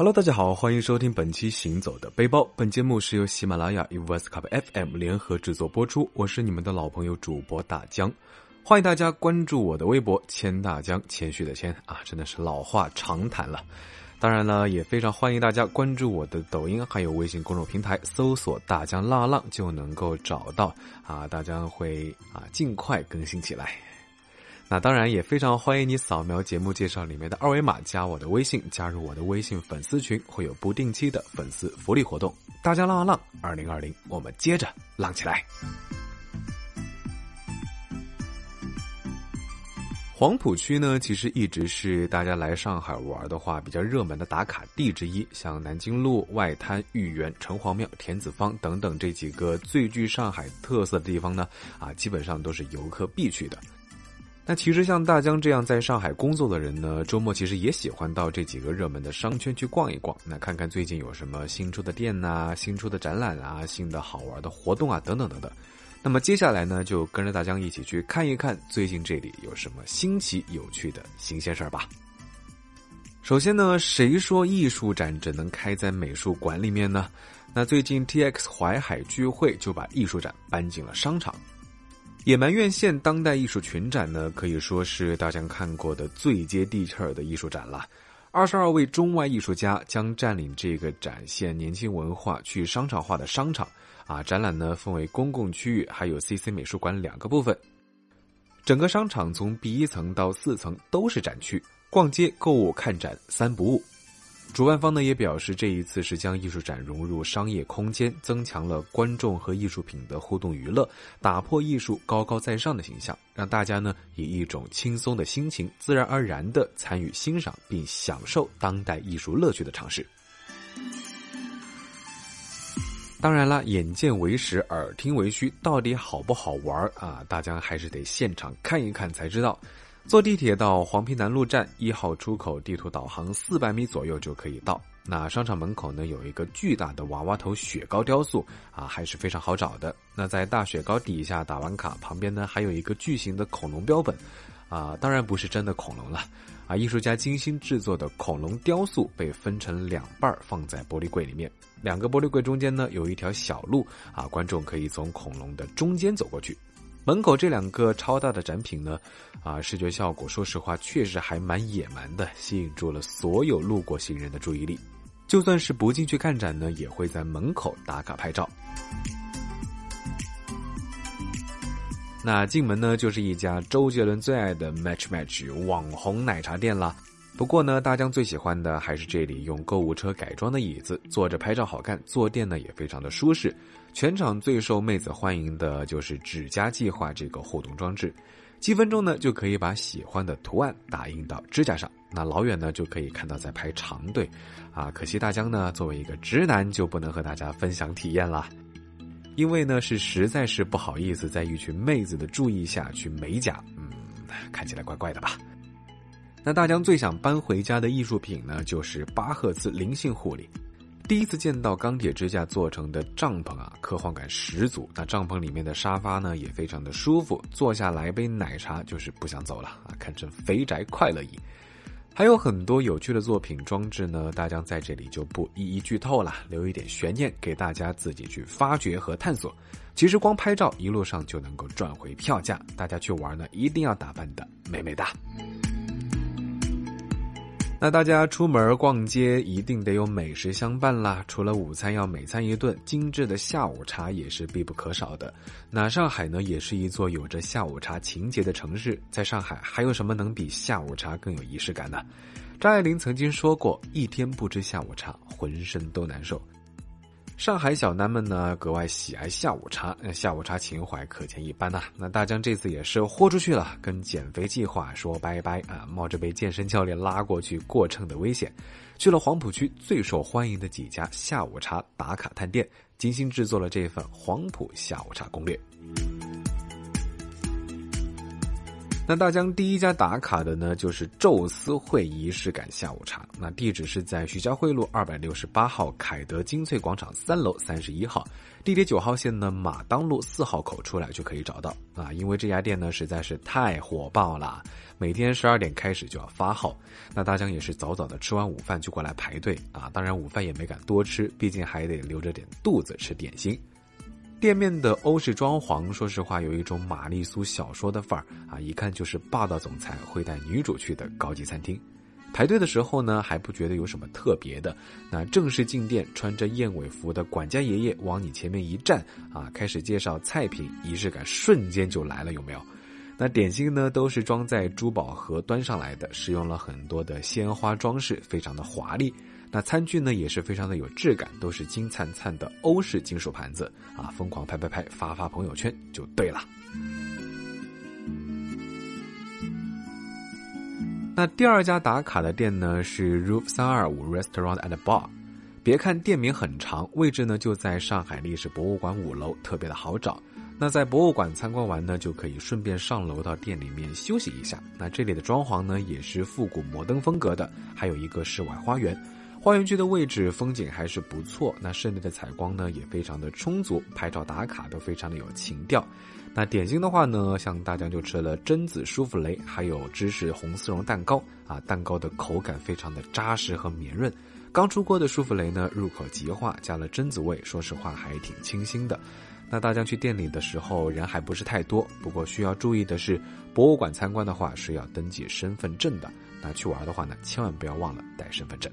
Hello，大家好，欢迎收听本期《行走的背包》。本节目是由喜马拉雅与 v e s c u p FM 联合制作播出。我是你们的老朋友主播大江，欢迎大家关注我的微博“谦大江”，谦虚的谦啊，真的是老话常谈了。当然了，也非常欢迎大家关注我的抖音还有微信公众平台，搜索“大江浪浪”就能够找到啊，大江会啊尽快更新起来。那当然也非常欢迎你扫描节目介绍里面的二维码，加我的微信，加入我的微信粉丝群，会有不定期的粉丝福利活动。大家浪啊浪，二零二零，我们接着浪起来。黄浦区呢，其实一直是大家来上海玩的话比较热门的打卡地之一，像南京路、外滩、豫园、城隍庙、田子坊等等这几个最具上海特色的地方呢，啊，基本上都是游客必去的。那其实像大江这样在上海工作的人呢，周末其实也喜欢到这几个热门的商圈去逛一逛，那看看最近有什么新出的店呐、新出的展览啊、新的好玩的活动啊等等等等。那么接下来呢，就跟着大江一起去看一看最近这里有什么新奇有趣的新鲜事儿吧。首先呢，谁说艺术展只能开在美术馆里面呢？那最近 T X 淮海聚会就把艺术展搬进了商场。野蛮院线当代艺术群展呢，可以说是大家看过的最接地气儿的艺术展了。二十二位中外艺术家将占领这个展现年轻文化、去商场化的商场。啊，展览呢分为公共区域还有 CC 美术馆两个部分。整个商场从 B 一层到四层都是展区，逛街、购物、看展三不误。主办方呢也表示，这一次是将艺术展融入商业空间，增强了观众和艺术品的互动娱乐，打破艺术高高在上的形象，让大家呢以一种轻松的心情，自然而然的参与欣赏并享受当代艺术乐趣的尝试。当然了，眼见为实，耳听为虚，到底好不好玩啊？大家还是得现场看一看才知道。坐地铁到黄陂南路站一号出口，地图导航四百米左右就可以到。那商场门口呢有一个巨大的娃娃头雪糕雕塑啊，还是非常好找的。那在大雪糕底下打完卡，旁边呢还有一个巨型的恐龙标本，啊，当然不是真的恐龙了，啊，艺术家精心制作的恐龙雕塑被分成两半放在玻璃柜里面，两个玻璃柜中间呢有一条小路啊，观众可以从恐龙的中间走过去。门口这两个超大的展品呢，啊，视觉效果说实话确实还蛮野蛮的，吸引住了所有路过行人的注意力。就算是不进去看展呢，也会在门口打卡拍照。那进门呢，就是一家周杰伦最爱的 Match Match 网红奶茶店了。不过呢，大江最喜欢的还是这里用购物车改装的椅子，坐着拍照好看，坐垫呢也非常的舒适。全场最受妹子欢迎的就是指甲计划这个互动装置，几分钟呢就可以把喜欢的图案打印到指甲上，那老远呢就可以看到在排长队。啊，可惜大江呢作为一个直男就不能和大家分享体验了，因为呢是实在是不好意思在一群妹子的注意下去美甲，嗯，看起来怪怪的吧。那大江最想搬回家的艺术品呢，就是巴赫兹灵性护理。第一次见到钢铁支架做成的帐篷啊，科幻感十足。那帐篷里面的沙发呢，也非常的舒服，坐下来杯奶茶就是不想走了啊，堪称肥宅快乐椅。还有很多有趣的作品装置呢，大江在这里就不一一剧透了，留一点悬念给大家自己去发掘和探索。其实光拍照一路上就能够赚回票价，大家去玩呢，一定要打扮的美美的。那大家出门逛街一定得有美食相伴啦，除了午餐要每餐一顿，精致的下午茶也是必不可少的。那上海呢，也是一座有着下午茶情节的城市，在上海还有什么能比下午茶更有仪式感呢？张爱玲曾经说过：“一天不吃下午茶，浑身都难受。”上海小南们呢格外喜爱下午茶，下午茶情怀可见一斑呐。那大江这次也是豁出去了，跟减肥计划说拜拜啊！冒着被健身教练拉过去过秤的危险，去了黄浦区最受欢迎的几家下午茶打卡探店，精心制作了这份黄浦下午茶攻略。那大江第一家打卡的呢，就是宙斯会仪式感下午茶。那地址是在徐家汇路二百六十八号凯德精粹广场三楼三十一号，地铁九号线呢马当路四号口出来就可以找到啊。因为这家店呢实在是太火爆了，每天十二点开始就要发号。那大江也是早早的吃完午饭就过来排队啊。当然午饭也没敢多吃，毕竟还得留着点肚子吃点心。店面的欧式装潢，说实话有一种玛丽苏小说的范儿啊，一看就是霸道总裁会带女主去的高级餐厅。排队的时候呢，还不觉得有什么特别的。那正式进店，穿着燕尾服的管家爷爷往你前面一站啊，开始介绍菜品，仪式感瞬间就来了，有没有？那点心呢，都是装在珠宝盒端上来的，使用了很多的鲜花装饰，非常的华丽。那餐具呢也是非常的有质感，都是金灿灿的欧式金属盘子啊，疯狂拍拍拍发发朋友圈就对了。那第二家打卡的店呢是 Roof 三二五 Restaurant and Bar，别看店名很长，位置呢就在上海历史博物馆五楼，特别的好找。那在博物馆参观完呢，就可以顺便上楼到店里面休息一下。那这里的装潢呢也是复古摩登风格的，还有一个室外花园。花园区的位置风景还是不错，那室内的采光呢也非常的充足，拍照打卡都非常的有情调。那点心的话呢，像大家就吃了榛子舒芙蕾，还有芝士红丝绒蛋糕啊，蛋糕的口感非常的扎实和绵润。刚出锅的舒芙蕾呢，入口即化，加了榛子味，说实话还挺清新的。那大家去店里的时候人还不是太多，不过需要注意的是，博物馆参观的话是要登记身份证的。那去玩的话呢，千万不要忘了带身份证。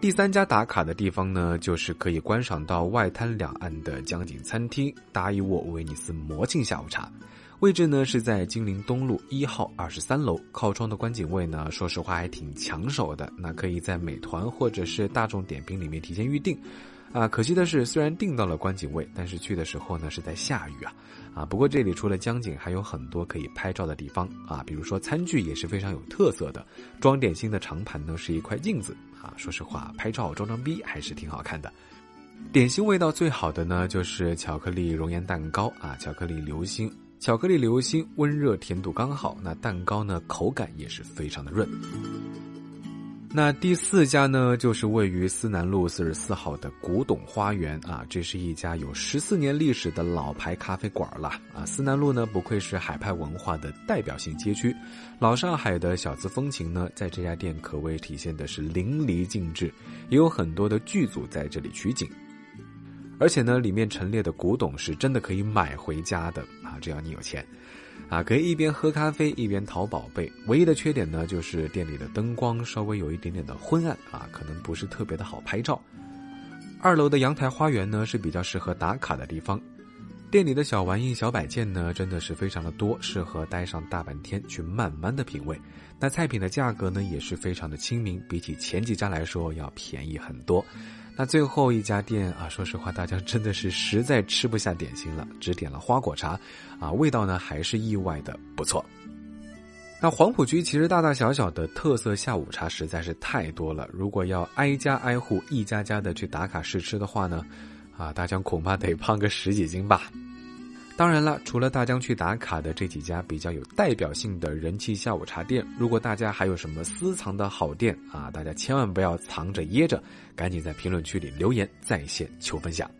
第三家打卡的地方呢，就是可以观赏到外滩两岸的江景餐厅——达伊沃威尼斯魔镜下午茶。位置呢是在金陵东路一号二十三楼，靠窗的观景位呢，说实话还挺抢手的。那可以在美团或者是大众点评里面提前预定。啊，可惜的是，虽然订到了观景位，但是去的时候呢是在下雨啊。啊，不过这里除了江景，还有很多可以拍照的地方啊，比如说餐具也是非常有特色的，装点心的长盘呢是一块镜子啊。说实话，拍照装装逼还是挺好看的。点心味道最好的呢就是巧克力熔岩蛋糕啊，巧克力流心，巧克力流心温热甜度刚好，那蛋糕呢口感也是非常的润。那第四家呢，就是位于思南路四十四号的古董花园啊，这是一家有十四年历史的老牌咖啡馆了啊。思南路呢，不愧是海派文化的代表性街区，老上海的小资风情呢，在这家店可谓体现的是淋漓尽致，也有很多的剧组在这里取景，而且呢，里面陈列的古董是真的可以买回家的啊，只要你有钱。啊，可以一边喝咖啡一边淘宝贝。唯一的缺点呢，就是店里的灯光稍微有一点点的昏暗啊，可能不是特别的好拍照。二楼的阳台花园呢是比较适合打卡的地方。店里的小玩意、小摆件呢，真的是非常的多，适合待上大半天去慢慢的品味。那菜品的价格呢，也是非常的亲民，比起前几家来说要便宜很多。那最后一家店啊，说实话，大家真的是实在吃不下点心了，只点了花果茶，啊，味道呢还是意外的不错。那黄浦区其实大大小小的特色下午茶实在是太多了，如果要挨家挨户、一家家的去打卡试吃的话呢，啊，大家恐怕得胖个十几斤吧。当然了，除了大江去打卡的这几家比较有代表性的人气下午茶店，如果大家还有什么私藏的好店啊，大家千万不要藏着掖着，赶紧在评论区里留言在线求分享。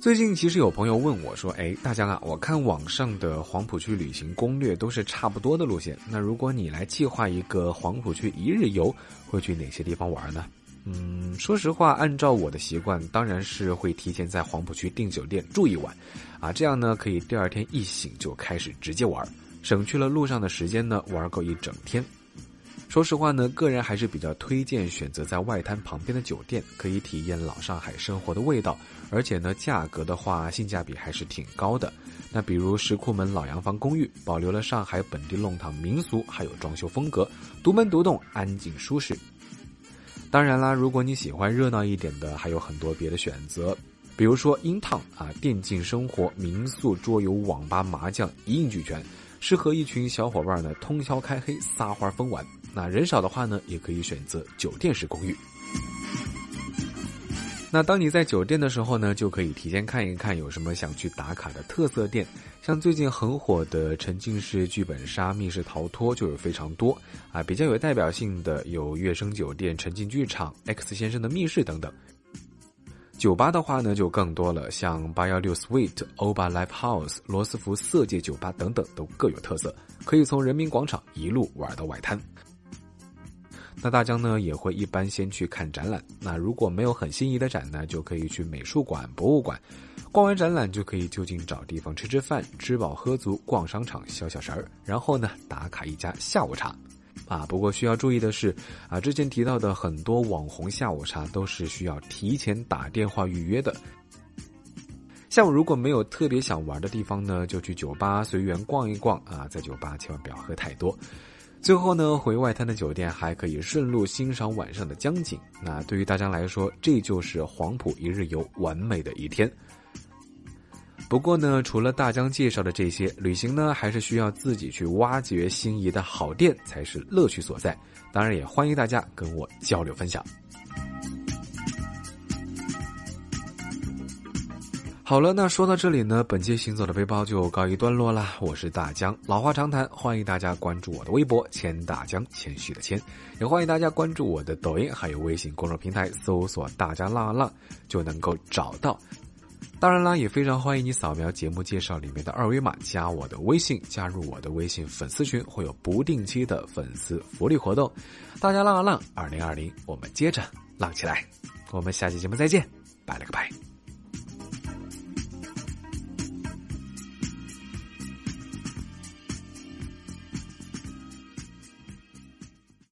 最近其实有朋友问我说：“哎，大江啊，我看网上的黄浦区旅行攻略都是差不多的路线，那如果你来计划一个黄浦区一日游，会去哪些地方玩呢？”嗯，说实话，按照我的习惯，当然是会提前在黄浦区订酒店住一晚，啊，这样呢可以第二天一醒就开始直接玩，省去了路上的时间呢，玩够一整天。说实话呢，个人还是比较推荐选择在外滩旁边的酒店，可以体验老上海生活的味道，而且呢，价格的话性价比还是挺高的。那比如石库门老洋房公寓，保留了上海本地弄堂民俗，还有装修风格，独门独栋，安静舒适。当然啦，如果你喜欢热闹一点的，还有很多别的选择，比如说英烫啊，电竞生活、民宿、桌游、网吧、麻将一应俱全，适合一群小伙伴呢通宵开黑、撒欢疯玩。那人少的话呢，也可以选择酒店式公寓。那当你在酒店的时候呢，就可以提前看一看有什么想去打卡的特色店，像最近很火的沉浸式剧本杀、密室逃脱就有非常多啊。比较有代表性的有悦生酒店、沉浸剧场、X 先生的密室等等。酒吧的话呢，就更多了，像八幺六 Suite、欧巴 Live House、罗斯福色戒酒吧等等，都各有特色，可以从人民广场一路玩到外滩。那大江呢，也会一般先去看展览。那如果没有很心仪的展呢，就可以去美术馆、博物馆。逛完展览就可以就近找地方吃吃饭，吃饱喝足，逛商场消消食儿，然后呢打卡一家下午茶。啊，不过需要注意的是，啊，之前提到的很多网红下午茶都是需要提前打电话预约的。下午如果没有特别想玩的地方呢，就去酒吧随缘逛一逛啊，在酒吧千万不要喝太多。最后呢，回外滩的酒店还可以顺路欣赏晚上的江景。那对于大家来说，这就是黄埔一日游完美的一天。不过呢，除了大江介绍的这些，旅行呢还是需要自己去挖掘心仪的好店才是乐趣所在。当然，也欢迎大家跟我交流分享。好了，那说到这里呢，本期行走的背包就告一段落啦。我是大江，老话常谈，欢迎大家关注我的微博“谦大江”，谦虚的谦，也欢迎大家关注我的抖音，还有微信公众平台，搜索“大江浪浪”就能够找到。当然啦，也非常欢迎你扫描节目介绍里面的二维码，加我的微信，加入我的微信粉丝群，会有不定期的粉丝福利活动。大家浪啊浪，二零二零，我们接着浪起来！我们下期节目再见，拜了个拜。